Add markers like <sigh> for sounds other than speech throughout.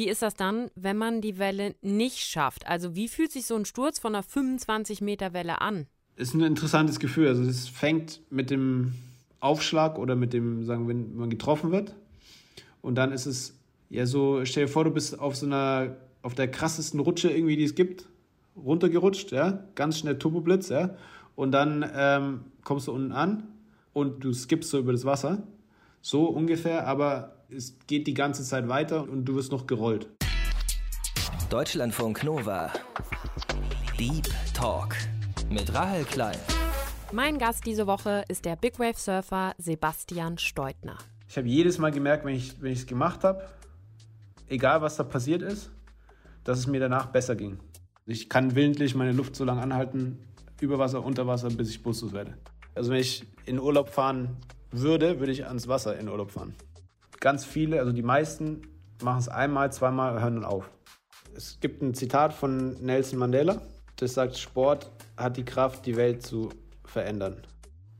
Wie ist das dann, wenn man die Welle nicht schafft? Also wie fühlt sich so ein Sturz von einer 25 Meter Welle an? Ist ein interessantes Gefühl. Also es fängt mit dem Aufschlag oder mit dem, sagen wir, wenn man getroffen wird. Und dann ist es ja so, stell dir vor, du bist auf so einer, auf der krassesten Rutsche irgendwie, die es gibt, runtergerutscht, ja, ganz schnell Turboblitz, ja. Und dann ähm, kommst du unten an und du skippst so über das Wasser. So ungefähr, aber es geht die ganze Zeit weiter und du wirst noch gerollt. Deutschlandfunk Nova. Deep Talk mit Rahel Klein. Mein Gast diese Woche ist der Big Wave Surfer Sebastian Steutner. Ich habe jedes Mal gemerkt, wenn ich es gemacht habe, egal was da passiert ist, dass es mir danach besser ging. Ich kann willentlich meine Luft so lange anhalten, über Wasser, unter Wasser, bis ich bewusstlos werde. Also wenn ich in Urlaub fahren würde, würde ich ans Wasser in Urlaub fahren. Ganz viele, also die meisten, machen es einmal, zweimal, hören dann auf. Es gibt ein Zitat von Nelson Mandela, das sagt, Sport hat die Kraft, die Welt zu verändern.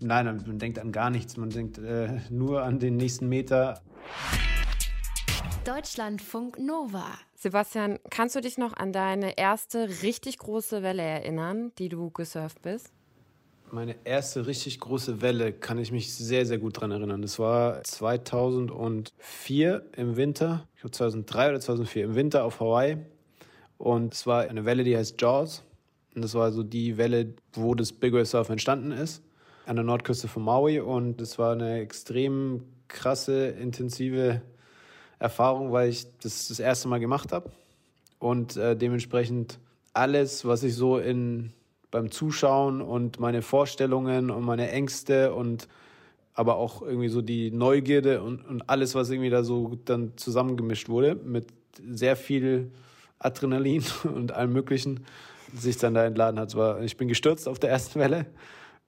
Nein, man denkt an gar nichts, man denkt äh, nur an den nächsten Meter. Deutschlandfunk Nova. Sebastian, kannst du dich noch an deine erste richtig große Welle erinnern, die du gesurft bist? Meine erste richtig große Welle kann ich mich sehr, sehr gut daran erinnern. Das war 2004 im Winter, ich glaube 2003 oder 2004 im Winter auf Hawaii. Und es war eine Welle, die heißt Jaws. Und das war so die Welle, wo das Big Wave Surf entstanden ist, an der Nordküste von Maui. Und es war eine extrem krasse, intensive Erfahrung, weil ich das das erste Mal gemacht habe. Und äh, dementsprechend alles, was ich so in beim Zuschauen und meine Vorstellungen und meine Ängste und aber auch irgendwie so die Neugierde und, und alles, was irgendwie da so dann zusammengemischt wurde mit sehr viel Adrenalin <laughs> und allem Möglichen, sich dann da entladen hat. War, ich bin gestürzt auf der ersten Welle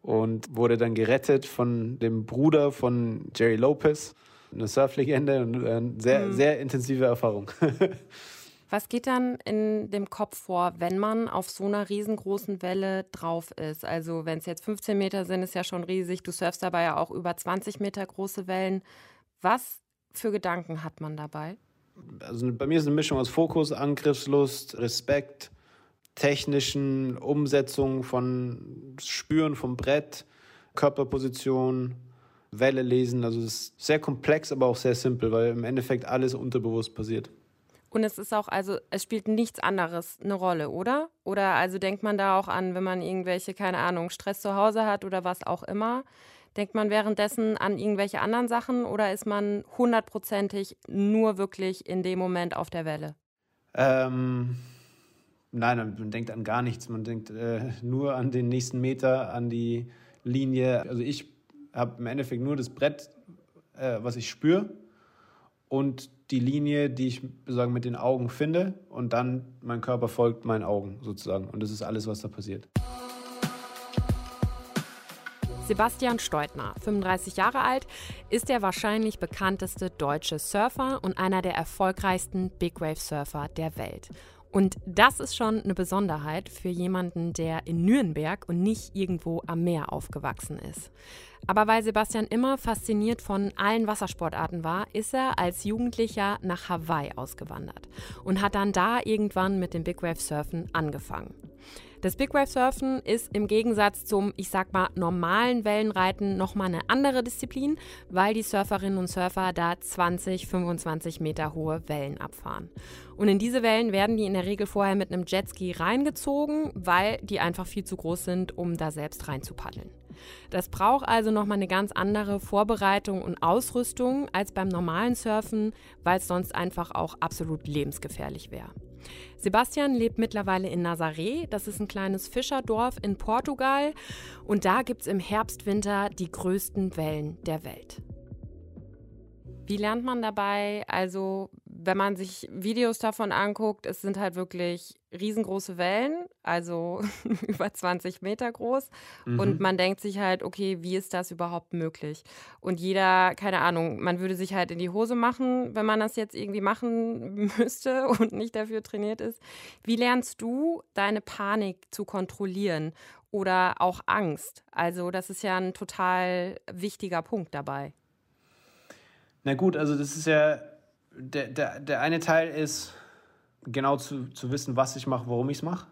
und wurde dann gerettet von dem Bruder von Jerry Lopez, eine Surflegende und eine sehr, mhm. sehr intensive Erfahrung. <laughs> Was geht dann in dem Kopf vor, wenn man auf so einer riesengroßen Welle drauf ist? Also wenn es jetzt 15 Meter sind, ist ja schon riesig. Du surfst dabei ja auch über 20 Meter große Wellen. Was für Gedanken hat man dabei? Also bei mir ist eine Mischung aus Fokus, Angriffslust, Respekt, technischen Umsetzung von Spüren vom Brett, Körperposition, Welle lesen. Also es ist sehr komplex, aber auch sehr simpel, weil im Endeffekt alles unterbewusst passiert. Und es ist auch, also es spielt nichts anderes eine Rolle, oder? Oder also denkt man da auch an, wenn man irgendwelche, keine Ahnung, Stress zu Hause hat oder was auch immer, denkt man währenddessen an irgendwelche anderen Sachen oder ist man hundertprozentig nur wirklich in dem Moment auf der Welle? Ähm, nein, man denkt an gar nichts. Man denkt äh, nur an den nächsten Meter, an die Linie. Also ich habe im Endeffekt nur das Brett, äh, was ich spüre und die Linie, die ich sozusagen mit den Augen finde und dann mein Körper folgt meinen Augen sozusagen. Und das ist alles, was da passiert. Sebastian Steutner, 35 Jahre alt, ist der wahrscheinlich bekannteste deutsche Surfer und einer der erfolgreichsten Big Wave Surfer der Welt. Und das ist schon eine Besonderheit für jemanden, der in Nürnberg und nicht irgendwo am Meer aufgewachsen ist. Aber weil Sebastian immer fasziniert von allen Wassersportarten war, ist er als Jugendlicher nach Hawaii ausgewandert und hat dann da irgendwann mit dem Big Wave Surfen angefangen. Das Big Wave Surfen ist im Gegensatz zum, ich sag mal, normalen Wellenreiten nochmal eine andere Disziplin, weil die Surferinnen und Surfer da 20, 25 Meter hohe Wellen abfahren. Und in diese Wellen werden die in der Regel vorher mit einem Jetski reingezogen, weil die einfach viel zu groß sind, um da selbst reinzupaddeln. Das braucht also nochmal eine ganz andere Vorbereitung und Ausrüstung als beim normalen Surfen, weil es sonst einfach auch absolut lebensgefährlich wäre. Sebastian lebt mittlerweile in Nazaré. Das ist ein kleines Fischerdorf in Portugal. Und da gibt es im Herbst, Winter die größten Wellen der Welt. Wie lernt man dabei? Also, wenn man sich Videos davon anguckt, es sind halt wirklich riesengroße Wellen, also <laughs> über 20 Meter groß. Mhm. Und man denkt sich halt, okay, wie ist das überhaupt möglich? Und jeder, keine Ahnung, man würde sich halt in die Hose machen, wenn man das jetzt irgendwie machen <laughs> müsste und nicht dafür trainiert ist. Wie lernst du deine Panik zu kontrollieren oder auch Angst? Also, das ist ja ein total wichtiger Punkt dabei. Na gut, also das ist ja, der, der, der eine Teil ist genau zu, zu wissen, was ich mache, warum ich es mache.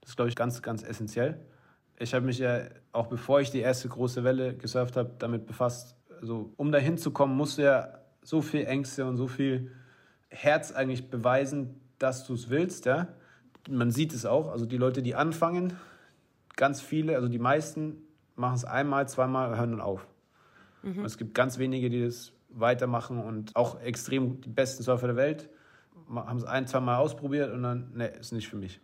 Das ist, glaube ich, ganz, ganz essentiell. Ich habe mich ja, auch bevor ich die erste große Welle gesurft habe, damit befasst. Also, um dahin zu kommen, musst du ja so viel Ängste und so viel Herz eigentlich beweisen, dass du es willst. Ja? Man sieht es auch. Also die Leute, die anfangen, ganz viele, also die meisten machen es einmal, zweimal, hören dann auf. Mhm. Es gibt ganz wenige, die das weitermachen und auch extrem die besten Surfer der Welt haben es ein, zwei Mal ausprobiert und dann, ne, ist nicht für mich.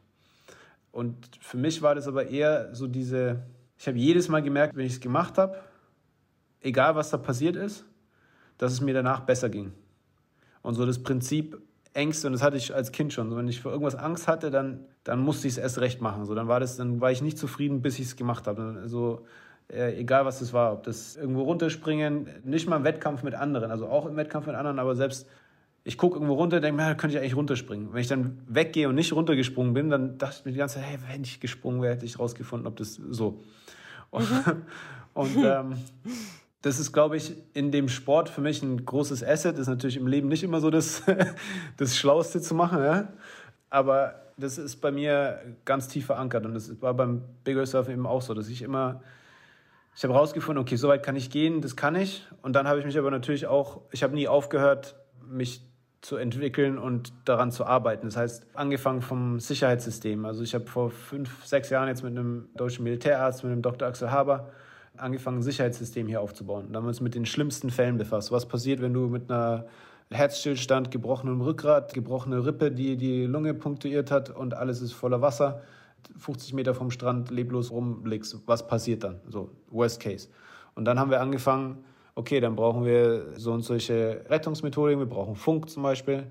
Und für mich war das aber eher so diese, ich habe jedes Mal gemerkt, wenn ich es gemacht habe, egal was da passiert ist, dass es mir danach besser ging. Und so das Prinzip Ängste, und das hatte ich als Kind schon. So, wenn ich vor irgendwas Angst hatte, dann, dann musste ich es erst recht machen. So, dann, war das, dann war ich nicht zufrieden, bis ich es gemacht habe. Also, äh, egal was das war, ob das irgendwo runterspringen, nicht mal im Wettkampf mit anderen, also auch im Wettkampf mit anderen, aber selbst ich gucke irgendwo runter, denke mir, da könnte ich eigentlich runterspringen. Wenn ich dann weggehe und nicht runtergesprungen bin, dann dachte ich mir die ganze Zeit, hey, wenn ich gesprungen wäre, hätte ich rausgefunden, ob das so. <laughs> Und, mhm. und ähm, das ist, glaube ich, in dem Sport für mich ein großes Asset. Das ist natürlich im Leben nicht immer so das, <laughs> das Schlauste zu machen, ja? aber das ist bei mir ganz tief verankert. Und das war beim Big Surfen eben auch so, dass ich immer, ich habe herausgefunden, okay, so weit kann ich gehen, das kann ich. Und dann habe ich mich aber natürlich auch, ich habe nie aufgehört, mich zu entwickeln und daran zu arbeiten. Das heißt, angefangen vom Sicherheitssystem. Also ich habe vor fünf, sechs Jahren jetzt mit einem deutschen Militärarzt, mit dem Dr. Axel Haber, angefangen, ein Sicherheitssystem hier aufzubauen. Da haben wir uns mit den schlimmsten Fällen befasst. Was passiert, wenn du mit einer Herzstillstand, gebrochenem Rückgrat, gebrochene Rippe, die die Lunge punktuiert hat und alles ist voller Wasser, 50 Meter vom Strand leblos rumblickst. Was passiert dann? So, Worst Case. Und dann haben wir angefangen, okay, dann brauchen wir so und solche Rettungsmethoden, wir brauchen Funk zum Beispiel,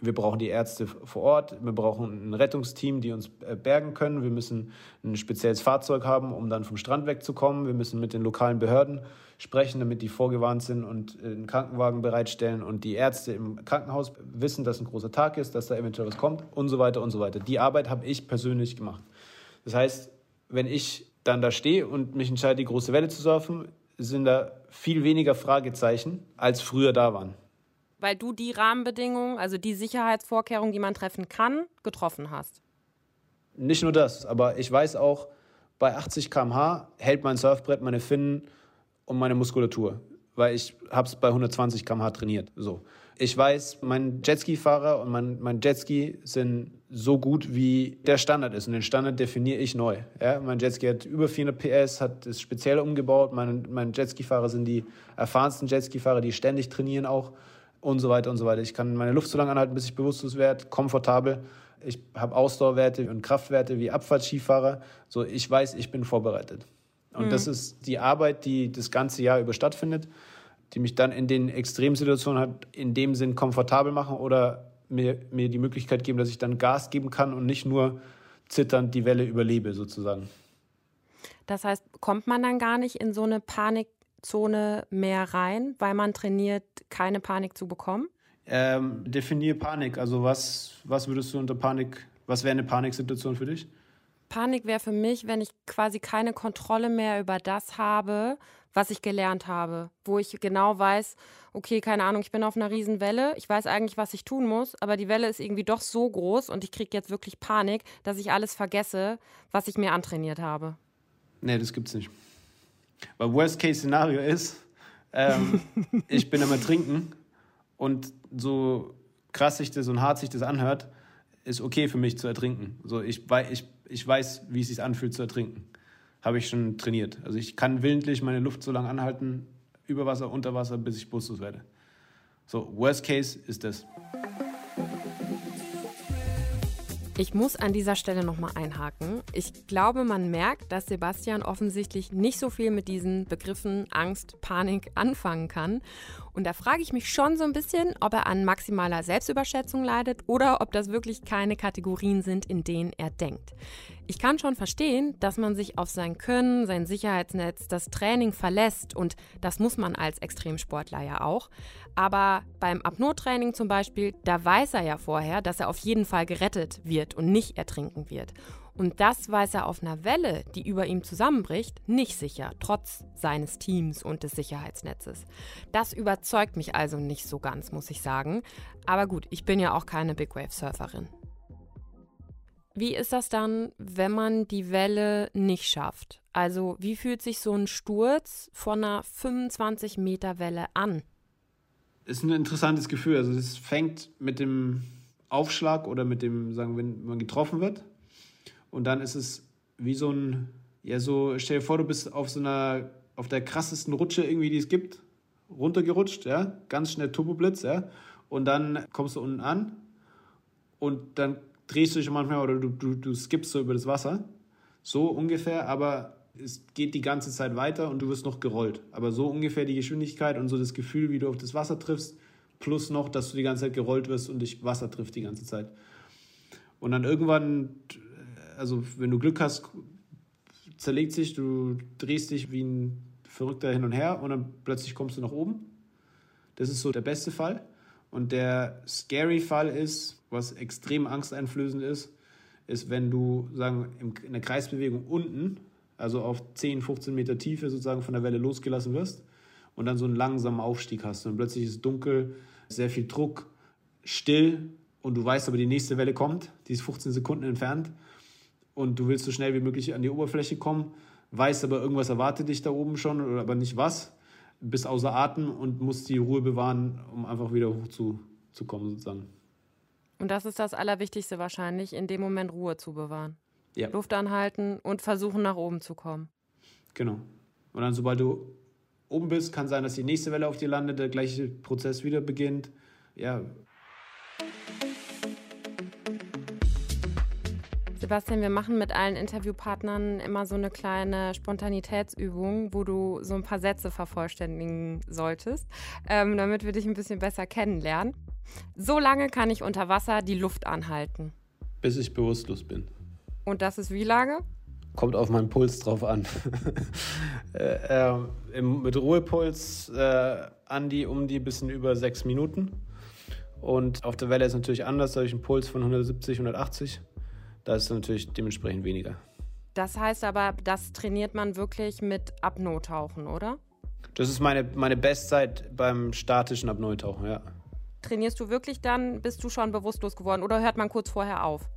wir brauchen die Ärzte vor Ort, wir brauchen ein Rettungsteam, die uns äh, bergen können, wir müssen ein spezielles Fahrzeug haben, um dann vom Strand wegzukommen, wir müssen mit den lokalen Behörden sprechen, damit die vorgewarnt sind und einen Krankenwagen bereitstellen und die Ärzte im Krankenhaus wissen, dass ein großer Tag ist, dass da eventuell was kommt und so weiter und so weiter. Die Arbeit habe ich persönlich gemacht. Das heißt, wenn ich dann da stehe und mich entscheide, die große Welle zu surfen, sind da viel weniger Fragezeichen, als früher da waren. Weil du die Rahmenbedingungen, also die Sicherheitsvorkehrungen, die man treffen kann, getroffen hast. Nicht nur das, aber ich weiß auch, bei 80 km/h hält mein Surfbrett meine Finnen und meine Muskulatur, weil ich habe es bei 120 km/h trainiert. So. Ich weiß, mein Jetski-Fahrer und mein, mein Jetski sind so gut, wie der Standard ist. Und den Standard definiere ich neu. Ja, mein Jetski hat über 400 PS, hat es speziell umgebaut. Mein, mein Jetski-Fahrer sind die erfahrensten Jetski-Fahrer, die ständig trainieren auch und so weiter und so weiter. Ich kann meine Luft so lange anhalten, bis ich bewusstlos werde, komfortabel. Ich habe Ausdauerwerte und Kraftwerte wie Abfahrtskifahrer. So, ich weiß, ich bin vorbereitet. Und mhm. das ist die Arbeit, die das ganze Jahr über stattfindet die mich dann in den Extremsituationen halt in dem Sinn komfortabel machen oder mir, mir die Möglichkeit geben, dass ich dann Gas geben kann und nicht nur zitternd die Welle überlebe sozusagen. Das heißt, kommt man dann gar nicht in so eine Panikzone mehr rein, weil man trainiert, keine Panik zu bekommen? Ähm, definier Panik. Also was, was würdest du unter Panik, was wäre eine Paniksituation für dich? Panik wäre für mich, wenn ich quasi keine Kontrolle mehr über das habe, was ich gelernt habe, wo ich genau weiß, okay, keine Ahnung, ich bin auf einer Riesenwelle, ich weiß eigentlich, was ich tun muss, aber die Welle ist irgendwie doch so groß und ich kriege jetzt wirklich Panik, dass ich alles vergesse, was ich mir antrainiert habe. Nee, das gibt's nicht. Weil Worst-Case-Szenario ist, ähm, <laughs> ich bin immer trinken und so krass sich das und hart sich das anhört, ist okay für mich zu ertrinken. So, ich, ich, ich weiß, wie es sich anfühlt zu ertrinken habe ich schon trainiert. Also ich kann willentlich meine Luft so lange anhalten, über Wasser, unter Wasser, bis ich bewusstlos werde. So, Worst Case ist das. Ich muss an dieser Stelle nochmal einhaken. Ich glaube, man merkt, dass Sebastian offensichtlich nicht so viel mit diesen Begriffen Angst, Panik anfangen kann. Und da frage ich mich schon so ein bisschen, ob er an maximaler Selbstüberschätzung leidet oder ob das wirklich keine Kategorien sind, in denen er denkt. Ich kann schon verstehen, dass man sich auf sein Können, sein Sicherheitsnetz, das Training verlässt und das muss man als Extremsportler ja auch. Aber beim Apnoe-Training zum Beispiel, da weiß er ja vorher, dass er auf jeden Fall gerettet wird und nicht ertrinken wird. Und das weiß er auf einer Welle, die über ihm zusammenbricht, nicht sicher, trotz seines Teams und des Sicherheitsnetzes. Das überzeugt mich also nicht so ganz, muss ich sagen. Aber gut, ich bin ja auch keine Big Wave Surferin. Wie ist das dann, wenn man die Welle nicht schafft? Also wie fühlt sich so ein Sturz von einer 25 Meter Welle an? Ist ein interessantes Gefühl. Also es fängt mit dem Aufschlag oder mit dem, sagen, wenn man getroffen wird. Und dann ist es wie so ein, ja so, stell dir vor, du bist auf so einer, auf der krassesten Rutsche irgendwie, die es gibt, runtergerutscht, ja, ganz schnell Turboblitz, ja. Und dann kommst du unten an und dann drehst du dich manchmal oder du, du, du skippst so über das Wasser. So ungefähr, aber es geht die ganze Zeit weiter und du wirst noch gerollt. Aber so ungefähr die Geschwindigkeit und so das Gefühl, wie du auf das Wasser triffst, plus noch, dass du die ganze Zeit gerollt wirst und dich Wasser trifft die ganze Zeit. Und dann irgendwann, also wenn du Glück hast, zerlegt sich, du drehst dich wie ein Verrückter hin und her und dann plötzlich kommst du nach oben. Das ist so der beste Fall. Und der scary Fall ist, was extrem angsteinflößend ist, ist, wenn du sagen, in der Kreisbewegung unten, also auf 10, 15 Meter Tiefe sozusagen von der Welle losgelassen wirst und dann so einen langsamen Aufstieg hast. Und plötzlich ist es dunkel, sehr viel Druck, still und du weißt aber, die nächste Welle kommt, die ist 15 Sekunden entfernt und du willst so schnell wie möglich an die Oberfläche kommen, weißt aber, irgendwas erwartet dich da oben schon, oder aber nicht was, bist außer Atem und musst die Ruhe bewahren, um einfach wieder hochzukommen sozusagen. Und das ist das Allerwichtigste wahrscheinlich, in dem Moment Ruhe zu bewahren. Ja. Luft anhalten und versuchen, nach oben zu kommen. Genau. Und dann, sobald du oben bist, kann sein, dass die nächste Welle auf dir landet, der gleiche Prozess wieder beginnt. Ja. Sebastian, wir machen mit allen Interviewpartnern immer so eine kleine Spontanitätsübung, wo du so ein paar Sätze vervollständigen solltest, ähm, damit wir dich ein bisschen besser kennenlernen. So lange kann ich unter Wasser die Luft anhalten. Bis ich bewusstlos bin. Und das ist wie lange? Kommt auf meinen Puls drauf an. <laughs> äh, äh, mit Ruhepuls äh, an die um die bisschen über sechs Minuten. Und auf der Welle ist natürlich anders, da habe ich einen Puls von 170, 180. Da ist es natürlich dementsprechend weniger. Das heißt aber, das trainiert man wirklich mit Apnoe-Tauchen, oder? Das ist meine, meine Bestzeit beim statischen Apnoe-Tauchen, ja. Trainierst du wirklich dann, bist du schon bewusstlos geworden oder hört man kurz vorher auf?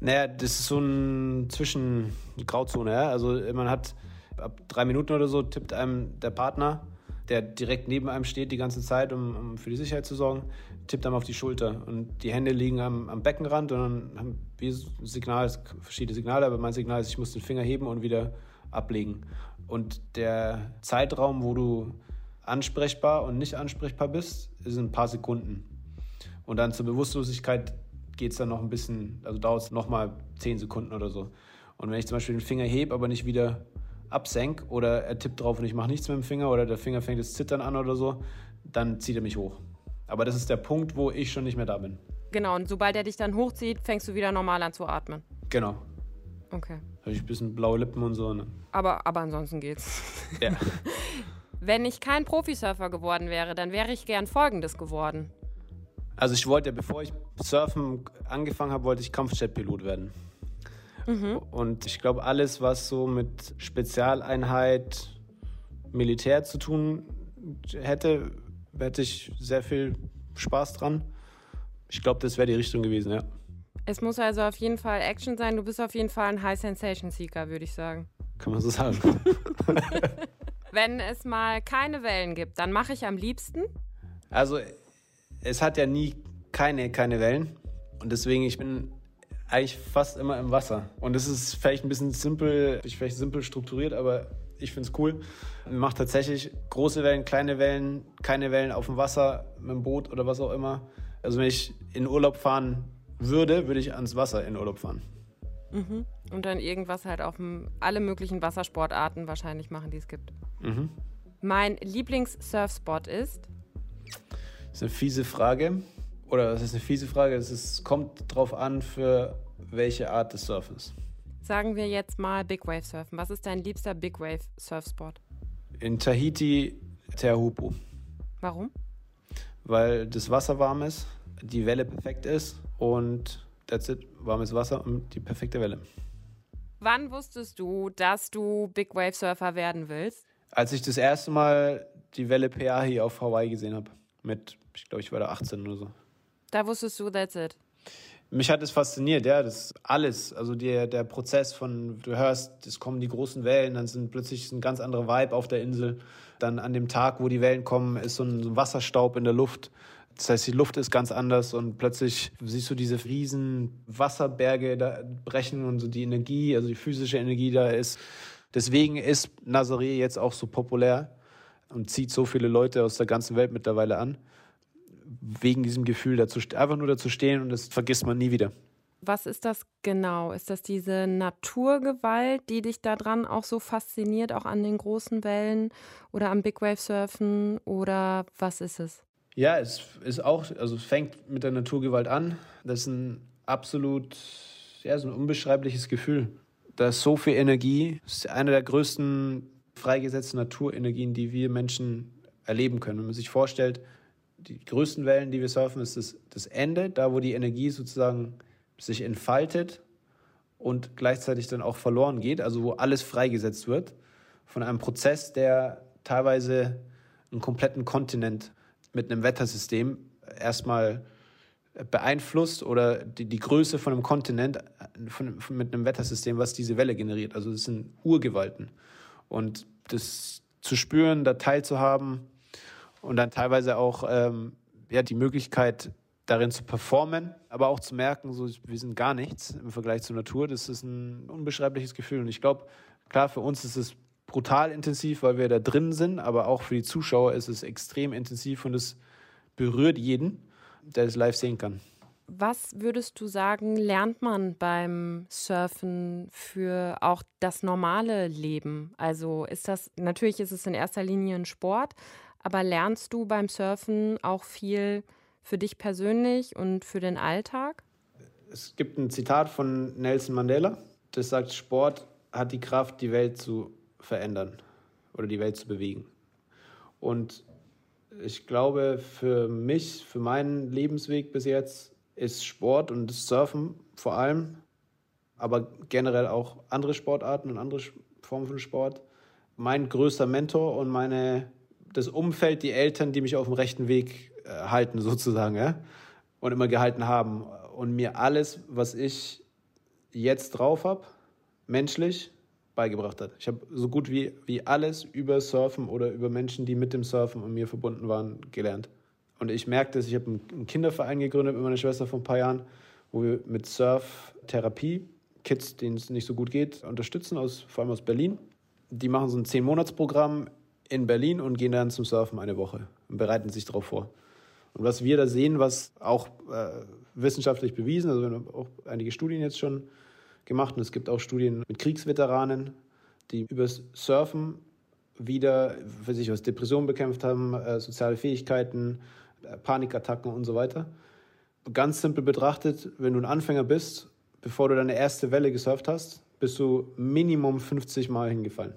Naja, das ist so ein Zwischen-Grauzone. Ja? Also man hat ab drei Minuten oder so tippt einem der Partner, der direkt neben einem steht die ganze Zeit, um, um für die Sicherheit zu sorgen, tippt einem auf die Schulter. Und die Hände liegen am, am Beckenrand und dann haben wir Signal, verschiedene Signale, aber mein Signal ist, ich muss den Finger heben und wieder ablegen. Und der Zeitraum, wo du ansprechbar und nicht ansprechbar bist, sind ein paar Sekunden. Und dann zur Bewusstlosigkeit geht es dann noch ein bisschen, also dauert es nochmal zehn Sekunden oder so. Und wenn ich zum Beispiel den Finger hebe, aber nicht wieder absenk oder er tippt drauf und ich mache nichts mit dem Finger oder der Finger fängt das Zittern an oder so, dann zieht er mich hoch. Aber das ist der Punkt, wo ich schon nicht mehr da bin. Genau, und sobald er dich dann hochzieht, fängst du wieder normal an zu atmen. Genau. Okay. Habe ich ein bisschen blaue Lippen und so. Ne? Aber, aber ansonsten geht's. Ja. <laughs> Wenn ich kein Profisurfer geworden wäre, dann wäre ich gern Folgendes geworden. Also ich wollte, bevor ich Surfen angefangen habe, wollte ich Kampfjetpilot werden. Mhm. Und ich glaube, alles, was so mit Spezialeinheit, Militär zu tun hätte, hätte ich sehr viel Spaß dran. Ich glaube, das wäre die Richtung gewesen, ja. Es muss also auf jeden Fall Action sein. Du bist auf jeden Fall ein High Sensation Seeker, würde ich sagen. Kann man so sagen. <laughs> Wenn es mal keine Wellen gibt, dann mache ich am liebsten. Also, es hat ja nie keine, keine Wellen. Und deswegen, ich bin eigentlich fast immer im Wasser. Und es ist vielleicht ein bisschen simpel, vielleicht simpel strukturiert, aber ich finde es cool. Man macht tatsächlich große Wellen, kleine Wellen, keine Wellen auf dem Wasser, mit dem Boot oder was auch immer. Also wenn ich in Urlaub fahren würde, würde ich ans Wasser in Urlaub fahren. Mhm. Und dann irgendwas halt auf dem, alle möglichen Wassersportarten wahrscheinlich machen, die es gibt. Mhm. Mein Lieblings-Surfspot ist? Das ist eine fiese Frage. Oder das ist eine fiese Frage. Es kommt drauf an, für welche Art des Surfens. Sagen wir jetzt mal Big Wave Surfen. Was ist dein liebster Big Wave Surfspot? In Tahiti Teahupo. Warum? Weil das Wasser warm ist, die Welle perfekt ist und that's it, warmes Wasser und die perfekte Welle. Wann wusstest du, dass du Big Wave Surfer werden willst? Als ich das erste Mal die Welle PA hier auf Hawaii gesehen habe. Mit, ich glaube, ich war da 18 oder so. Da wusstest du, that's it. Mich hat es fasziniert, ja, das alles. Also der, der Prozess von, du hörst, es kommen die großen Wellen, dann sind plötzlich ein ganz anderer Vibe auf der Insel. Dann an dem Tag, wo die Wellen kommen, ist so ein Wasserstaub in der Luft. Das heißt, die Luft ist ganz anders und plötzlich siehst du diese riesen Wasserberge da brechen und so die Energie, also die physische Energie da ist. Deswegen ist Nazaré jetzt auch so populär und zieht so viele Leute aus der ganzen Welt mittlerweile an. Wegen diesem Gefühl, dazu, einfach nur dazu stehen und das vergisst man nie wieder. Was ist das genau? Ist das diese Naturgewalt, die dich daran auch so fasziniert, auch an den großen Wellen oder am Big Wave Surfen oder was ist es? Ja, es ist auch, also es fängt mit der Naturgewalt an. Das ist ein absolut, ja, so ein unbeschreibliches Gefühl. Da ist so viel Energie. Das ist eine der größten freigesetzten Naturenergien, die wir Menschen erleben können. Wenn man sich vorstellt, die größten Wellen, die wir surfen, ist das, das Ende, da wo die Energie sozusagen sich entfaltet und gleichzeitig dann auch verloren geht, also wo alles freigesetzt wird von einem Prozess, der teilweise einen kompletten Kontinent mit einem Wettersystem erstmal beeinflusst oder die, die Größe von einem Kontinent von, von, mit einem Wettersystem, was diese Welle generiert. Also das sind Urgewalten. Und das zu spüren, da teilzuhaben und dann teilweise auch ähm, ja, die Möglichkeit, darin zu performen, aber auch zu merken, so, wir sind gar nichts im Vergleich zur Natur. Das ist ein unbeschreibliches Gefühl. Und ich glaube, klar, für uns ist es brutal intensiv, weil wir da drin sind, aber auch für die Zuschauer ist es extrem intensiv und es berührt jeden, der es live sehen kann. Was würdest du sagen, lernt man beim Surfen für auch das normale Leben? Also ist das, natürlich ist es in erster Linie ein Sport, aber lernst du beim Surfen auch viel für dich persönlich und für den Alltag? Es gibt ein Zitat von Nelson Mandela, das sagt, Sport hat die Kraft, die Welt zu verändern oder die Welt zu bewegen. Und ich glaube, für mich, für meinen Lebensweg bis jetzt, ist Sport und Surfen vor allem, aber generell auch andere Sportarten und andere Formen von Sport, mein größter Mentor und meine, das Umfeld, die Eltern, die mich auf dem rechten Weg äh, halten, sozusagen, ja, und immer gehalten haben. Und mir alles, was ich jetzt drauf habe, menschlich, beigebracht hat. Ich habe so gut wie, wie alles über Surfen oder über Menschen, die mit dem Surfen und mir verbunden waren, gelernt. Und ich merkte es, ich habe einen Kinderverein gegründet mit meiner Schwester vor ein paar Jahren, wo wir mit Surftherapie Kids, denen es nicht so gut geht, unterstützen, aus, vor allem aus Berlin. Die machen so ein Zehn-Monats-Programm in Berlin und gehen dann zum Surfen eine Woche und bereiten sich darauf vor. Und was wir da sehen, was auch äh, wissenschaftlich bewiesen, also wir haben auch einige Studien jetzt schon gemacht und es gibt auch Studien mit Kriegsveteranen, die übers Surfen wieder für sich aus Depressionen bekämpft haben, äh, soziale Fähigkeiten, äh, Panikattacken und so weiter. Ganz simpel betrachtet, wenn du ein Anfänger bist, bevor du deine erste Welle gesurft hast, bist du Minimum 50 Mal hingefallen.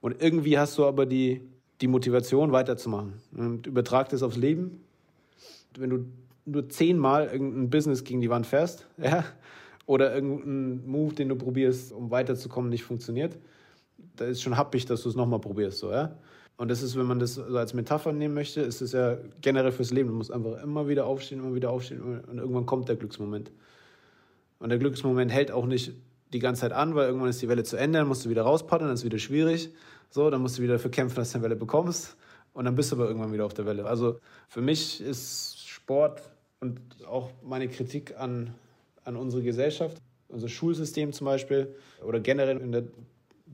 Und irgendwie hast du aber die, die Motivation weiterzumachen. Und übertrag das aufs Leben. Wenn du nur zehnmal irgendein Business gegen die Wand fährst, <laughs> ja, oder irgendein Move, den du probierst, um weiterzukommen, nicht funktioniert, da ist schon happig, dass du es nochmal probierst, so, ja. Und das ist, wenn man das so als Metapher nehmen möchte, ist es ja generell fürs Leben. Du musst einfach immer wieder aufstehen, immer wieder aufstehen und irgendwann kommt der Glücksmoment. Und der Glücksmoment hält auch nicht die ganze Zeit an, weil irgendwann ist die Welle zu Ende, dann musst du wieder rauspaddeln, dann ist es wieder schwierig. So, dann musst du wieder dafür kämpfen, dass du eine Welle bekommst. Und dann bist du aber irgendwann wieder auf der Welle. Also für mich ist Sport und auch meine Kritik an an unsere Gesellschaft, unser Schulsystem zum Beispiel oder generell in der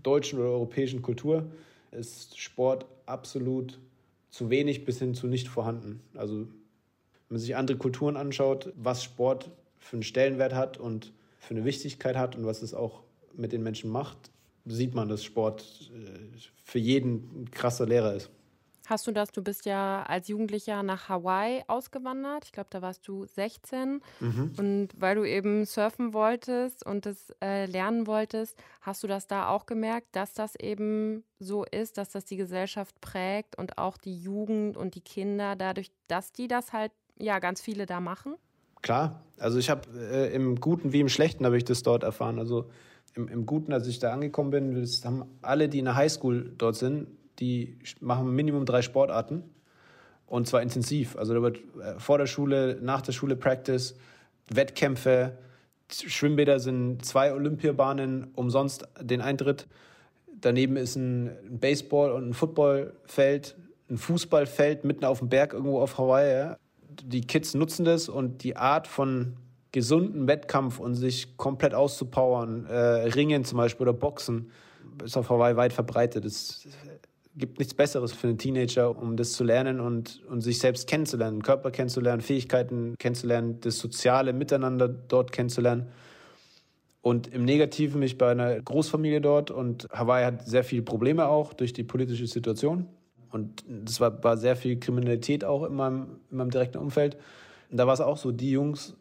deutschen oder europäischen Kultur ist Sport absolut zu wenig bis hin zu nicht vorhanden. Also wenn man sich andere Kulturen anschaut, was Sport für einen Stellenwert hat und für eine Wichtigkeit hat und was es auch mit den Menschen macht, sieht man, dass Sport äh, für jeden ein krasser Lehrer ist. Hast du das? Du bist ja als Jugendlicher nach Hawaii ausgewandert. Ich glaube, da warst du 16. Mhm. Und weil du eben surfen wolltest und es äh, lernen wolltest, hast du das da auch gemerkt, dass das eben so ist, dass das die Gesellschaft prägt und auch die Jugend und die Kinder dadurch, dass die das halt, ja, ganz viele da machen? Klar, also ich habe äh, im Guten wie im Schlechten habe ich das dort erfahren. Also im, im Guten, als ich da angekommen bin, das haben alle, die in der Highschool dort sind, die machen Minimum drei Sportarten und zwar intensiv. Also da wird äh, vor der Schule, nach der Schule Practice, Wettkämpfe, Schwimmbäder sind zwei Olympiabahnen umsonst den Eintritt. Daneben ist ein Baseball- und ein Footballfeld, ein Fußballfeld mitten auf dem Berg irgendwo auf Hawaii. Die Kids nutzen das und die Art von gesunden Wettkampf und sich komplett auszupowern, äh, Ringen zum Beispiel oder Boxen, ist auf Hawaii weit verbreitet. Es gibt nichts Besseres für einen Teenager, um das zu lernen und, und sich selbst kennenzulernen, Körper kennenzulernen, Fähigkeiten kennenzulernen, das soziale Miteinander dort kennenzulernen. Und im Negativen mich bei einer Großfamilie dort und Hawaii hat sehr viele Probleme auch durch die politische Situation. Und es war, war sehr viel Kriminalität auch in meinem, in meinem direkten Umfeld. Und da war es auch so, die Jungs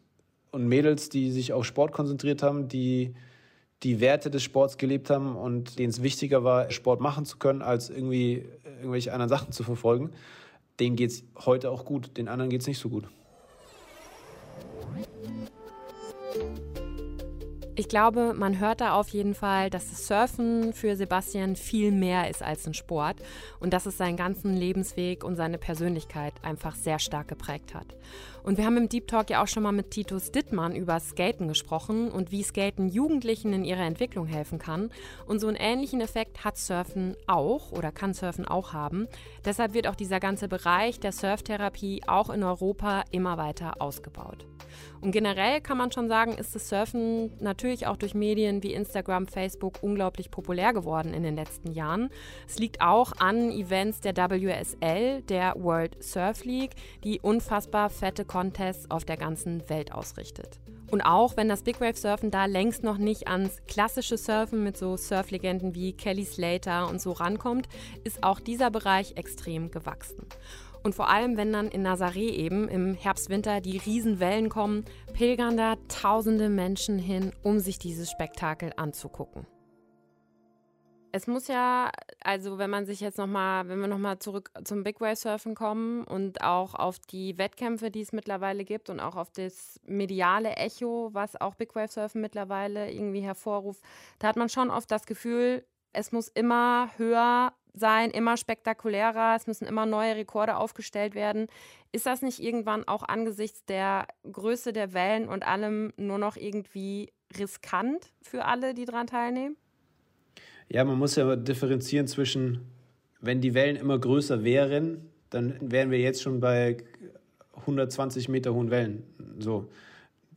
und Mädels, die sich auf Sport konzentriert haben, die die Werte des Sports gelebt haben und denen es wichtiger war, Sport machen zu können, als irgendwie irgendwelche anderen Sachen zu verfolgen, denen geht es heute auch gut, den anderen geht es nicht so gut. Ich glaube, man hört da auf jeden Fall, dass das Surfen für Sebastian viel mehr ist als ein Sport und dass es seinen ganzen Lebensweg und seine Persönlichkeit einfach sehr stark geprägt hat. Und wir haben im Deep Talk ja auch schon mal mit Titus Dittmann über Skaten gesprochen und wie Skaten Jugendlichen in ihrer Entwicklung helfen kann. Und so einen ähnlichen Effekt hat Surfen auch oder kann Surfen auch haben. Deshalb wird auch dieser ganze Bereich der Surftherapie auch in Europa immer weiter ausgebaut. Und generell kann man schon sagen, ist das Surfen natürlich auch durch Medien wie Instagram, Facebook unglaublich populär geworden in den letzten Jahren. Es liegt auch an Events der WSL, der World Surf League, die unfassbar fette Contests auf der ganzen Welt ausrichtet. Und auch wenn das Big Wave Surfen da längst noch nicht ans klassische Surfen mit so Surflegenden wie Kelly Slater und so rankommt, ist auch dieser Bereich extrem gewachsen. Und vor allem, wenn dann in Nazaré eben im Herbst, Winter die Riesenwellen kommen, pilgern da tausende Menschen hin, um sich dieses Spektakel anzugucken. Es muss ja, also wenn man sich jetzt nochmal, wenn wir nochmal zurück zum Big Wave Surfen kommen und auch auf die Wettkämpfe, die es mittlerweile gibt und auch auf das mediale Echo, was auch Big Wave Surfen mittlerweile irgendwie hervorruft, da hat man schon oft das Gefühl, es muss immer höher sein, immer spektakulärer, es müssen immer neue Rekorde aufgestellt werden. Ist das nicht irgendwann auch angesichts der Größe der Wellen und allem nur noch irgendwie riskant für alle, die daran teilnehmen? Ja, man muss ja differenzieren zwischen, wenn die Wellen immer größer wären, dann wären wir jetzt schon bei 120 Meter hohen Wellen. So.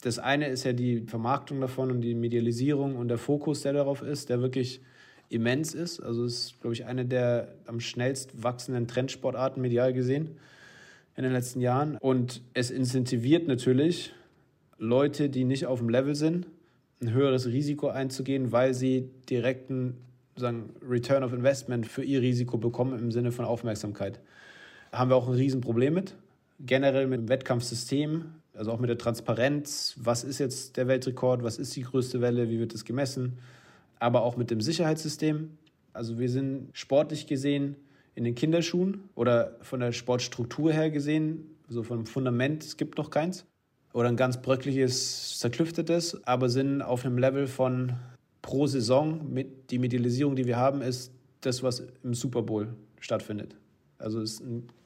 Das eine ist ja die Vermarktung davon und die Medialisierung und der Fokus, der darauf ist, der wirklich immens ist. Also es ist, glaube ich, eine der am schnellst wachsenden Trendsportarten medial gesehen in den letzten Jahren. Und es incentiviert natürlich Leute, die nicht auf dem Level sind, ein höheres Risiko einzugehen, weil sie direkten sagen, Return of Investment für ihr Risiko bekommen im Sinne von Aufmerksamkeit. haben wir auch ein Riesenproblem mit. Generell mit dem Wettkampfsystem, also auch mit der Transparenz. Was ist jetzt der Weltrekord? Was ist die größte Welle? Wie wird das gemessen? aber auch mit dem Sicherheitssystem. Also wir sind sportlich gesehen in den Kinderschuhen oder von der Sportstruktur her gesehen, so vom Fundament, es gibt noch keins. Oder ein ganz bröckliches, zerklüftetes, aber sind auf einem Level von pro Saison mit die Medialisierung, die wir haben, ist das, was im Super Bowl stattfindet. Also es ist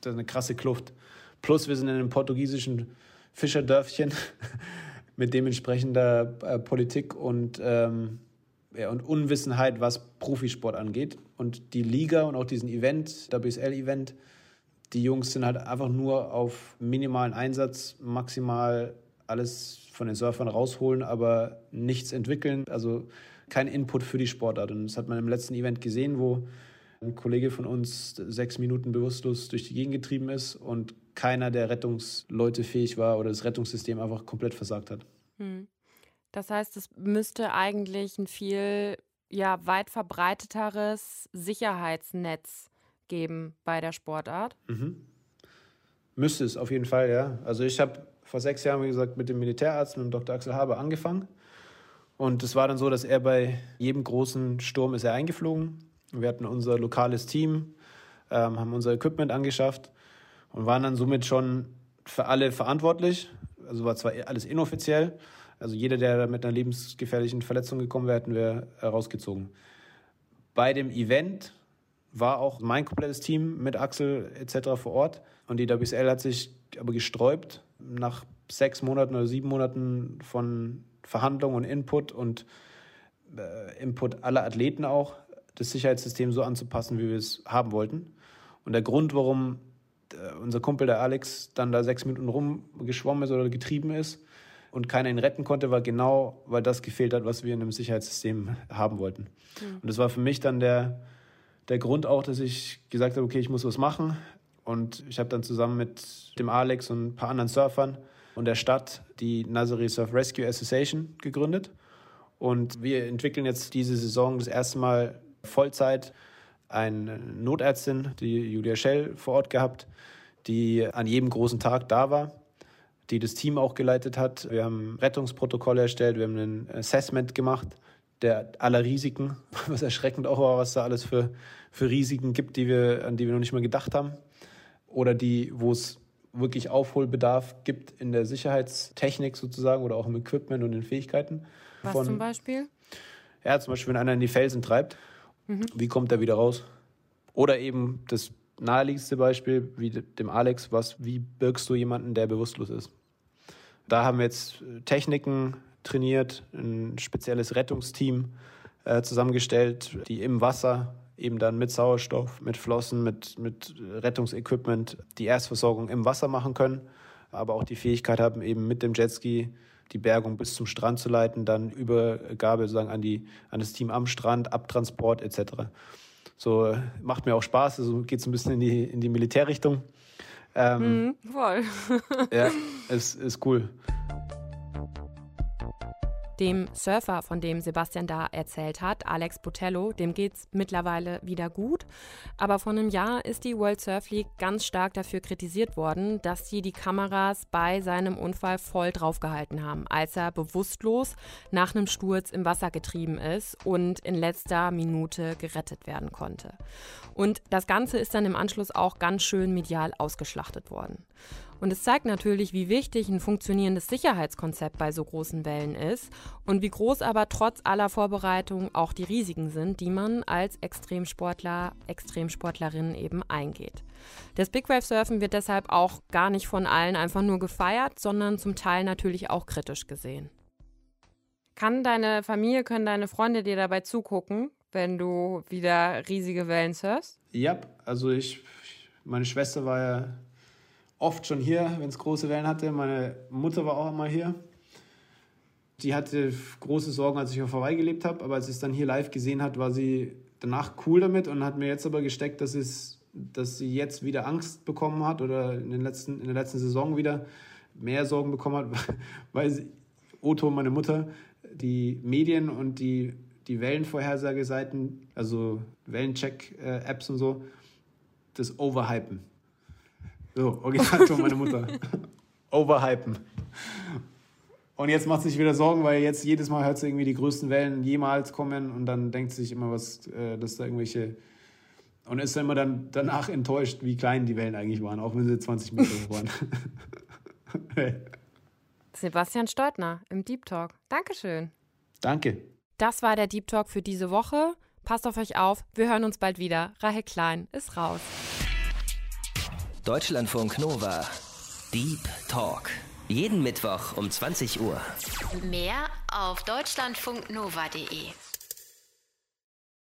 eine krasse Kluft. Plus wir sind in einem portugiesischen Fischerdörfchen <laughs> mit dementsprechender äh, Politik und ähm, ja, und Unwissenheit, was Profisport angeht. Und die Liga und auch diesen Event, WSL-Event, die Jungs sind halt einfach nur auf minimalen Einsatz, maximal alles von den Surfern rausholen, aber nichts entwickeln. Also kein Input für die Sportart. Und das hat man im letzten Event gesehen, wo ein Kollege von uns sechs Minuten bewusstlos durch die Gegend getrieben ist und keiner der Rettungsleute fähig war oder das Rettungssystem einfach komplett versagt hat. Hm. Das heißt, es müsste eigentlich ein viel ja, weit verbreiteteres Sicherheitsnetz geben bei der Sportart. Mhm. Müsste es auf jeden Fall, ja. Also ich habe vor sechs Jahren, wie gesagt, mit dem Militärarzt, mit dem Dr. Axel Haber angefangen. Und es war dann so, dass er bei jedem großen Sturm ist er eingeflogen. Wir hatten unser lokales Team, ähm, haben unser Equipment angeschafft und waren dann somit schon für alle verantwortlich Also war zwar alles inoffiziell, also jeder, der mit einer lebensgefährlichen Verletzung gekommen wäre, hätten wir rausgezogen. Bei dem Event war auch mein komplettes Team mit Axel etc. vor Ort und die WSL hat sich aber gesträubt nach sechs Monaten oder sieben Monaten von Verhandlungen und Input und äh, Input aller Athleten auch, das Sicherheitssystem so anzupassen, wie wir es haben wollten. Und der Grund, warum äh, unser Kumpel, der Alex, dann da sechs Minuten rumgeschwommen ist oder getrieben ist und keiner ihn retten konnte, war genau, weil das gefehlt hat, was wir in einem Sicherheitssystem haben wollten. Mhm. Und das war für mich dann der, der Grund auch, dass ich gesagt habe, okay, ich muss was machen. Und ich habe dann zusammen mit dem Alex und ein paar anderen Surfern und der Stadt die Nazaré Surf Rescue Association gegründet. Und wir entwickeln jetzt diese Saison das erste Mal Vollzeit eine Notärztin, die Julia Schell, vor Ort gehabt, die an jedem großen Tag da war, die das Team auch geleitet hat. Wir haben Rettungsprotokolle erstellt, wir haben ein Assessment gemacht der aller Risiken, <laughs> was erschreckend auch war, was da alles für, für Risiken gibt, die wir, an die wir noch nicht mal gedacht haben. Oder die, wo es wirklich Aufholbedarf gibt in der Sicherheitstechnik sozusagen oder auch im Equipment und den Fähigkeiten. Was Von, zum Beispiel? Ja, zum Beispiel, wenn einer in die Felsen treibt, mhm. wie kommt er wieder raus? Oder eben das naheliegendste Beispiel, wie dem Alex, was, wie birgst du jemanden, der bewusstlos ist? Da haben wir jetzt Techniken trainiert, ein spezielles Rettungsteam äh, zusammengestellt, die im Wasser eben dann mit Sauerstoff, mit Flossen, mit, mit Rettungsequipment die Erstversorgung im Wasser machen können, aber auch die Fähigkeit haben, eben mit dem Jetski die Bergung bis zum Strand zu leiten, dann Übergabe sozusagen an, die, an das Team am Strand, Abtransport etc. So macht mir auch Spaß, also geht es ein bisschen in die, in die Militärrichtung. Ähm, mm, voll. ja, <laughs> es ist cool. Dem Surfer, von dem Sebastian da erzählt hat, Alex Botello, dem geht's mittlerweile wieder gut. Aber vor einem Jahr ist die World Surf League ganz stark dafür kritisiert worden, dass sie die Kameras bei seinem Unfall voll draufgehalten haben, als er bewusstlos nach einem Sturz im Wasser getrieben ist und in letzter Minute gerettet werden konnte. Und das Ganze ist dann im Anschluss auch ganz schön medial ausgeschlachtet worden. Und es zeigt natürlich, wie wichtig ein funktionierendes Sicherheitskonzept bei so großen Wellen ist und wie groß aber trotz aller Vorbereitungen auch die Risiken sind, die man als Extremsportler, Extremsportlerin eben eingeht. Das Big Wave Surfen wird deshalb auch gar nicht von allen einfach nur gefeiert, sondern zum Teil natürlich auch kritisch gesehen. Kann deine Familie, können deine Freunde dir dabei zugucken, wenn du wieder riesige Wellen surfst? Ja, also ich, meine Schwester war ja oft schon hier, wenn es große Wellen hatte. Meine Mutter war auch immer hier. Die hatte große Sorgen, als ich auf Hawaii gelebt habe, aber als sie es dann hier live gesehen hat, war sie danach cool damit und hat mir jetzt aber gesteckt, dass, es, dass sie jetzt wieder Angst bekommen hat oder in, den letzten, in der letzten Saison wieder mehr Sorgen bekommen hat, <laughs> weil sie, Otto, meine Mutter, die Medien und die, die Wellenvorhersageseiten, also Wellencheck-Apps und so, das Overhypen. So, Originalton meine Mutter. <laughs> Overhypen. Und jetzt macht sie sich wieder Sorgen, weil jetzt jedes Mal hört sie irgendwie die größten Wellen jemals kommen und dann denkt sie sich immer, was, äh, dass da irgendwelche. Und ist dann immer dann danach enttäuscht, wie klein die Wellen eigentlich waren, auch wenn sie 20 Meter hoch waren. <laughs> Sebastian Steutner im Deep Talk. Dankeschön. Danke. Das war der Deep Talk für diese Woche. Passt auf euch auf. Wir hören uns bald wieder. Rahel Klein ist raus. Deutschlandfunk Nova. Deep Talk. Jeden Mittwoch um 20 Uhr. Mehr auf deutschlandfunknova.de.